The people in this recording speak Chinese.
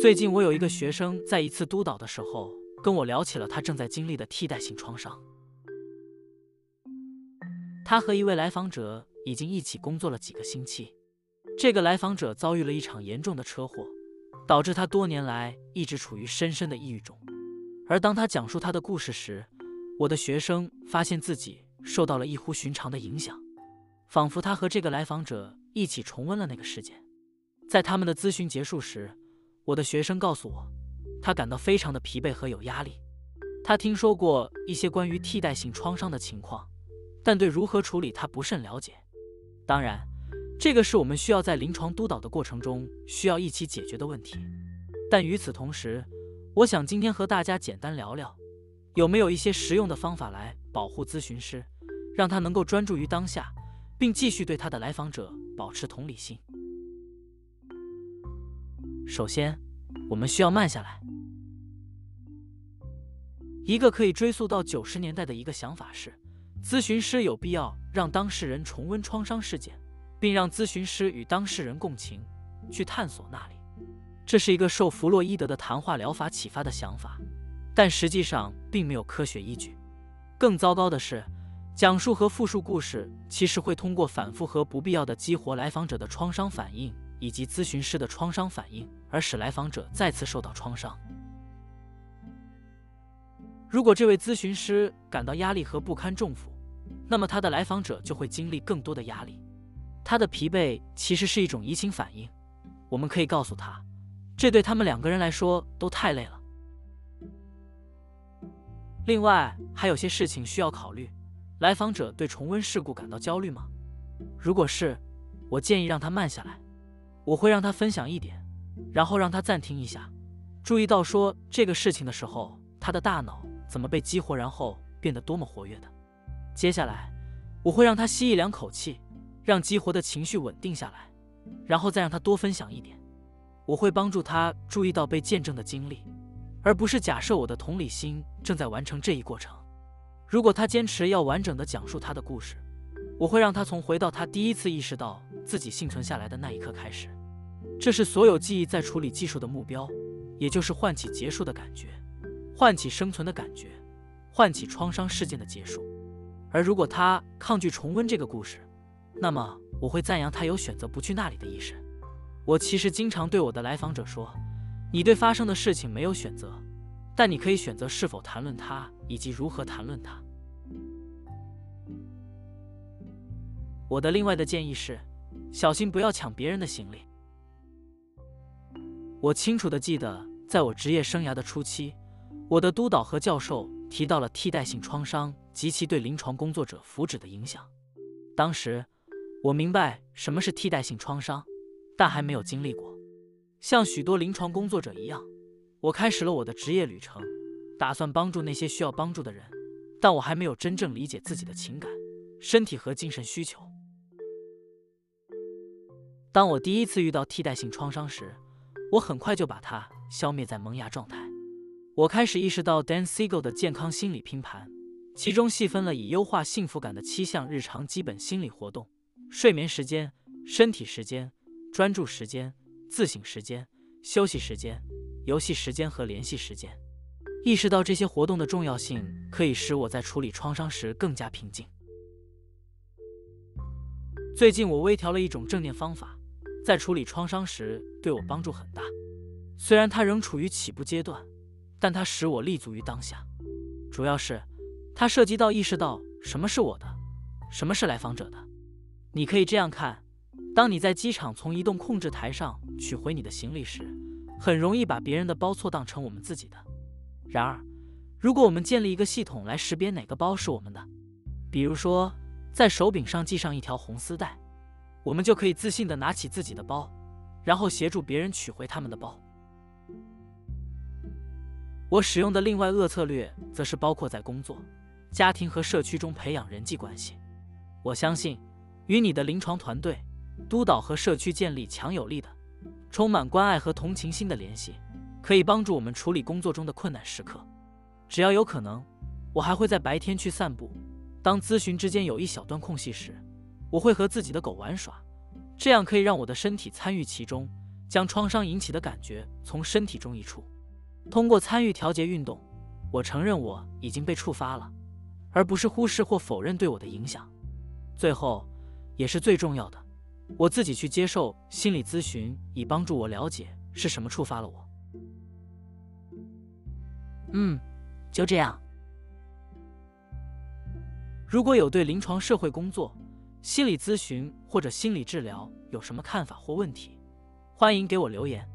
最近我有一个学生在一次督导的时候跟我聊起了他正在经历的替代性创伤。他和一位来访者已经一起工作了几个星期，这个来访者遭遇了一场严重的车祸，导致他多年来一直处于深深的抑郁中。而当他讲述他的故事时，我的学生发现自己受到了异乎寻常的影响，仿佛他和这个来访者一起重温了那个事件。在他们的咨询结束时，我的学生告诉我，他感到非常的疲惫和有压力。他听说过一些关于替代性创伤的情况，但对如何处理他不甚了解。当然，这个是我们需要在临床督导的过程中需要一起解决的问题。但与此同时，我想今天和大家简单聊聊。有没有一些实用的方法来保护咨询师，让他能够专注于当下，并继续对他的来访者保持同理心？首先，我们需要慢下来。一个可以追溯到九十年代的一个想法是，咨询师有必要让当事人重温创伤事件，并让咨询师与当事人共情，去探索那里。这是一个受弗洛伊德的谈话疗法启发的想法。但实际上并没有科学依据。更糟糕的是，讲述和复述故事其实会通过反复和不必要的激活来访者的创伤反应以及咨询师的创伤反应，而使来访者再次受到创伤。如果这位咨询师感到压力和不堪重负，那么他的来访者就会经历更多的压力。他的疲惫其实是一种移情反应。我们可以告诉他，这对他们两个人来说都太累了。另外还有些事情需要考虑。来访者对重温事故感到焦虑吗？如果是，我建议让他慢下来。我会让他分享一点，然后让他暂停一下，注意到说这个事情的时候，他的大脑怎么被激活，然后变得多么活跃的。接下来，我会让他吸一两口气，让激活的情绪稳定下来，然后再让他多分享一点。我会帮助他注意到被见证的经历。而不是假设我的同理心正在完成这一过程。如果他坚持要完整的讲述他的故事，我会让他从回到他第一次意识到自己幸存下来的那一刻开始。这是所有记忆在处理技术的目标，也就是唤起结束的感觉，唤起生存的感觉，唤起创伤事件的结束。而如果他抗拒重温这个故事，那么我会赞扬他有选择不去那里的意识。我其实经常对我的来访者说。你对发生的事情没有选择，但你可以选择是否谈论它以及如何谈论它。我的另外的建议是，小心不要抢别人的行李。我清楚的记得，在我职业生涯的初期，我的督导和教授提到了替代性创伤及其对临床工作者福祉的影响。当时，我明白什么是替代性创伤，但还没有经历过。像许多临床工作者一样，我开始了我的职业旅程，打算帮助那些需要帮助的人，但我还没有真正理解自己的情感、身体和精神需求。当我第一次遇到替代性创伤时，我很快就把它消灭在萌芽状态。我开始意识到 Dan Siegel 的健康心理拼盘，其中细分了以优化幸福感的七项日常基本心理活动：睡眠时间、身体时间、专注时间。自省时间、休息时间、游戏时间和联系时间，意识到这些活动的重要性，可以使我在处理创伤时更加平静。最近我微调了一种正念方法，在处理创伤时对我帮助很大。虽然它仍处于起步阶段，但它使我立足于当下。主要是它涉及到意识到什么是我的，什么是来访者的。你可以这样看。当你在机场从移动控制台上取回你的行李时，很容易把别人的包错当成我们自己的。然而，如果我们建立一个系统来识别哪个包是我们的，比如说在手柄上系上一条红丝带，我们就可以自信地拿起自己的包，然后协助别人取回他们的包。我使用的另外恶策略，则是包括在工作、家庭和社区中培养人际关系。我相信，与你的临床团队。督导和社区建立强有力的、充满关爱和同情心的联系，可以帮助我们处理工作中的困难时刻。只要有可能，我还会在白天去散步。当咨询之间有一小段空隙时，我会和自己的狗玩耍，这样可以让我的身体参与其中，将创伤引起的感觉从身体中移除。通过参与调节运动，我承认我已经被触发了，而不是忽视或否认对我的影响。最后，也是最重要的，我自己去接受心理咨询，以帮助我了解是什么触发了我。嗯，就这样。如果有对临床社会工作、心理咨询或者心理治疗有什么看法或问题，欢迎给我留言。